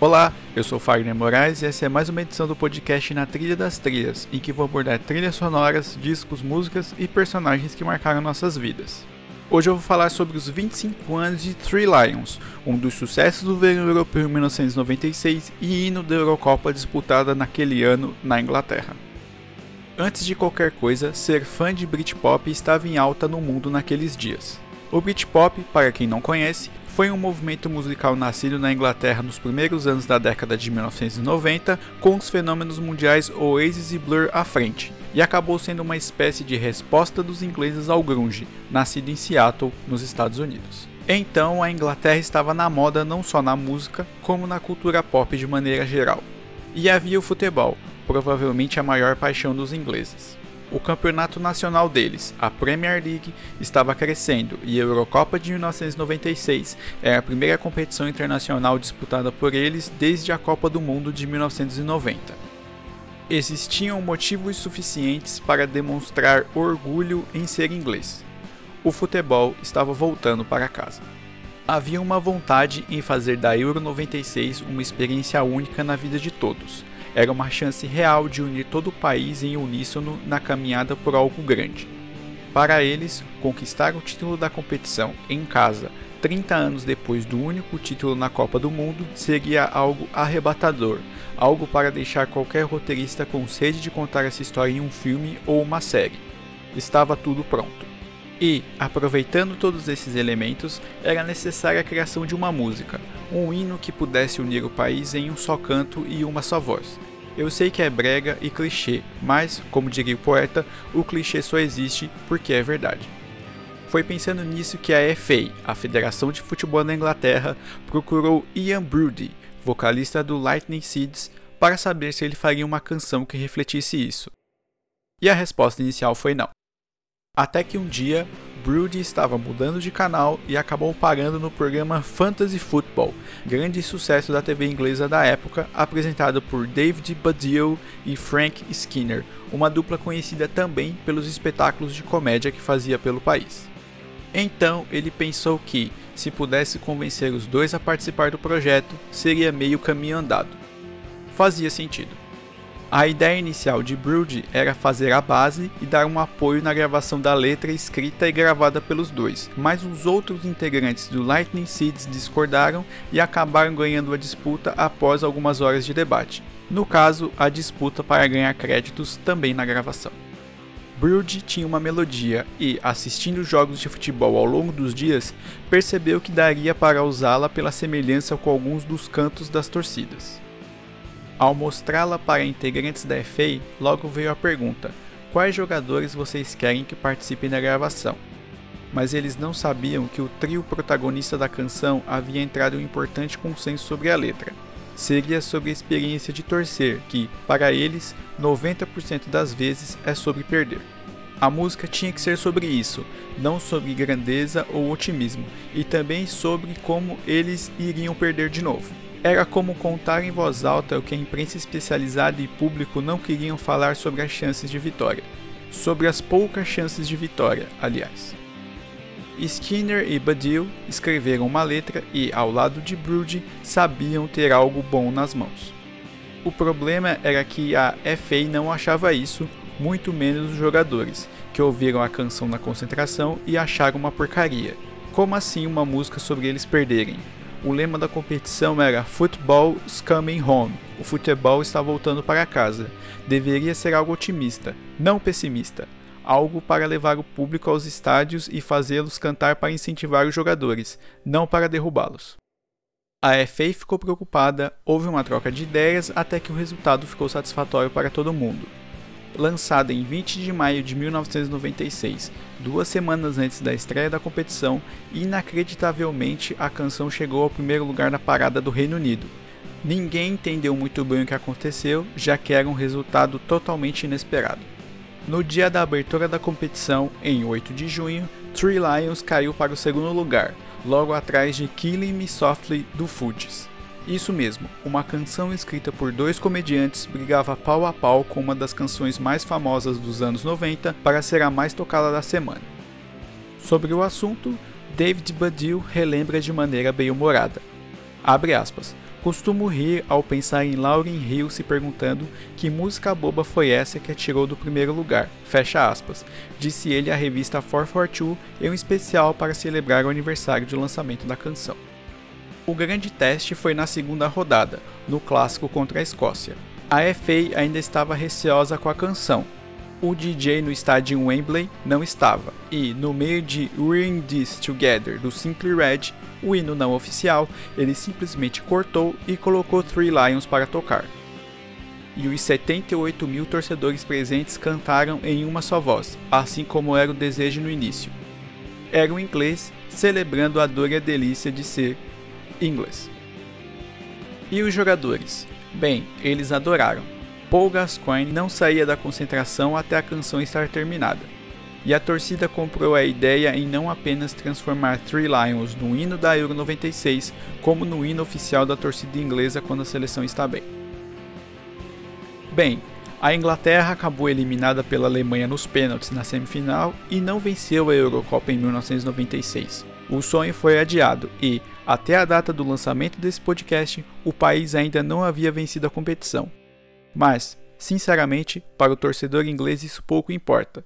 Olá, eu sou Fagner Moraes e essa é mais uma edição do podcast Na Trilha das Trilhas, em que vou abordar trilhas sonoras, discos, músicas e personagens que marcaram nossas vidas. Hoje eu vou falar sobre os 25 anos de Three Lions, um dos sucessos do verão europeu em 1996 e hino da Eurocopa disputada naquele ano na Inglaterra. Antes de qualquer coisa, ser fã de Britpop estava em alta no mundo naqueles dias. O Britpop, para quem não conhece, foi um movimento musical nascido na Inglaterra nos primeiros anos da década de 1990, com os fenômenos mundiais Oasis e Blur à frente, e acabou sendo uma espécie de resposta dos ingleses ao grunge, nascido em Seattle, nos Estados Unidos. Então, a Inglaterra estava na moda não só na música, como na cultura pop de maneira geral. E havia o futebol, provavelmente a maior paixão dos ingleses o campeonato nacional deles, a Premier League, estava crescendo e a Eurocopa de 1996 era a primeira competição internacional disputada por eles desde a Copa do Mundo de 1990. Existiam motivos suficientes para demonstrar orgulho em ser inglês. O futebol estava voltando para casa. Havia uma vontade em fazer da Euro 96 uma experiência única na vida de todos era uma chance real de unir todo o país em uníssono na caminhada por algo grande. Para eles, conquistar o título da competição em casa 30 anos depois do único título na Copa do Mundo seria algo arrebatador, algo para deixar qualquer roteirista com sede de contar essa história em um filme ou uma série. Estava tudo pronto. E, aproveitando todos esses elementos, era necessária a criação de uma música, um hino que pudesse unir o país em um só canto e uma só voz. Eu sei que é brega e clichê, mas, como diria o poeta, o clichê só existe porque é verdade. Foi pensando nisso que a FA, a Federação de Futebol da Inglaterra, procurou Ian Broody, vocalista do Lightning Seeds, para saber se ele faria uma canção que refletisse isso. E a resposta inicial foi não. Até que um dia, Brody estava mudando de canal e acabou parando no programa Fantasy Football, grande sucesso da TV inglesa da época, apresentado por David Baddiel e Frank Skinner, uma dupla conhecida também pelos espetáculos de comédia que fazia pelo país. Então ele pensou que, se pudesse convencer os dois a participar do projeto, seria meio caminho andado. Fazia sentido. A ideia inicial de Brood era fazer a base e dar um apoio na gravação da letra escrita e gravada pelos dois, mas os outros integrantes do Lightning Seeds discordaram e acabaram ganhando a disputa após algumas horas de debate. No caso, a disputa para ganhar créditos também na gravação. Brood tinha uma melodia e, assistindo jogos de futebol ao longo dos dias, percebeu que daria para usá-la pela semelhança com alguns dos cantos das torcidas. Ao mostrá-la para integrantes da FA, logo veio a pergunta: quais jogadores vocês querem que participem da gravação? Mas eles não sabiam que o trio protagonista da canção havia entrado em um importante consenso sobre a letra. Seria sobre a experiência de torcer, que, para eles, 90% das vezes é sobre perder. A música tinha que ser sobre isso, não sobre grandeza ou otimismo, e também sobre como eles iriam perder de novo. Era como contar em voz alta o que a imprensa especializada e público não queriam falar sobre as chances de vitória. Sobre as poucas chances de vitória, aliás. Skinner e Badil escreveram uma letra e, ao lado de Brood, sabiam ter algo bom nas mãos. O problema era que a FA não achava isso, muito menos os jogadores, que ouviram a canção na concentração e acharam uma porcaria. Como assim uma música sobre eles perderem? O lema da competição era Football is coming home. O futebol está voltando para casa. Deveria ser algo otimista, não pessimista. Algo para levar o público aos estádios e fazê-los cantar para incentivar os jogadores, não para derrubá-los. A FA ficou preocupada, houve uma troca de ideias até que o resultado ficou satisfatório para todo mundo lançada em 20 de maio de 1996, duas semanas antes da estreia da competição, inacreditavelmente a canção chegou ao primeiro lugar na parada do Reino Unido. Ninguém entendeu muito bem o que aconteceu, já que era um resultado totalmente inesperado. No dia da abertura da competição, em 8 de junho, Three Lions caiu para o segundo lugar, logo atrás de Killing Me Softly do Fugees. Isso mesmo, uma canção escrita por dois comediantes brigava pau a pau com uma das canções mais famosas dos anos 90 para ser a mais tocada da semana. Sobre o assunto, David Baddiel relembra de maneira bem-humorada. Abre aspas. Costumo rir ao pensar em Lauryn Hill se perguntando que música boba foi essa que atirou do primeiro lugar, fecha aspas, disse ele à revista 442 em um especial para celebrar o aniversário de lançamento da canção. O grande teste foi na segunda rodada, no clássico contra a Escócia. A FA ainda estava receosa com a canção, o DJ no estádio Wembley não estava, e no meio de We're in This Together do Simply Red, o hino não oficial, ele simplesmente cortou e colocou Three Lions para tocar. E os 78 mil torcedores presentes cantaram em uma só voz, assim como era o desejo no início. Era o inglês celebrando a dor e a delícia de ser inglês. E os jogadores? Bem, eles adoraram Paul Gascoigne não saía da concentração até a canção estar terminada. E a torcida comprou a ideia em não apenas transformar Three Lions no hino da Euro 96, como no hino oficial da torcida inglesa quando a seleção está bem. Bem, a Inglaterra acabou eliminada pela Alemanha nos pênaltis na semifinal e não venceu a Eurocopa em 1996. O sonho foi adiado e, até a data do lançamento desse podcast, o país ainda não havia vencido a competição. Mas, sinceramente, para o torcedor inglês isso pouco importa.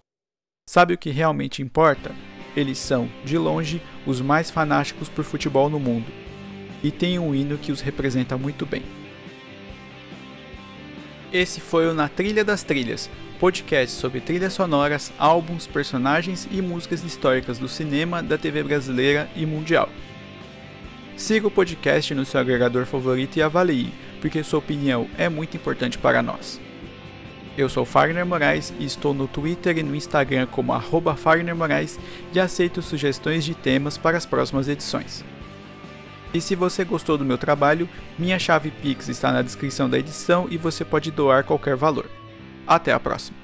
Sabe o que realmente importa? Eles são, de longe, os mais fanáticos por futebol no mundo. E tem um hino que os representa muito bem. Esse foi o Na Trilha das Trilhas, podcast sobre trilhas sonoras, álbuns, personagens e músicas históricas do cinema, da TV brasileira e mundial. Siga o podcast no seu agregador favorito e avalie porque sua opinião é muito importante para nós. Eu sou Fagner Moraes e estou no Twitter e no Instagram como arroba Fagner Moraes e aceito sugestões de temas para as próximas edições. E se você gostou do meu trabalho, minha chave Pix está na descrição da edição e você pode doar qualquer valor. Até a próxima!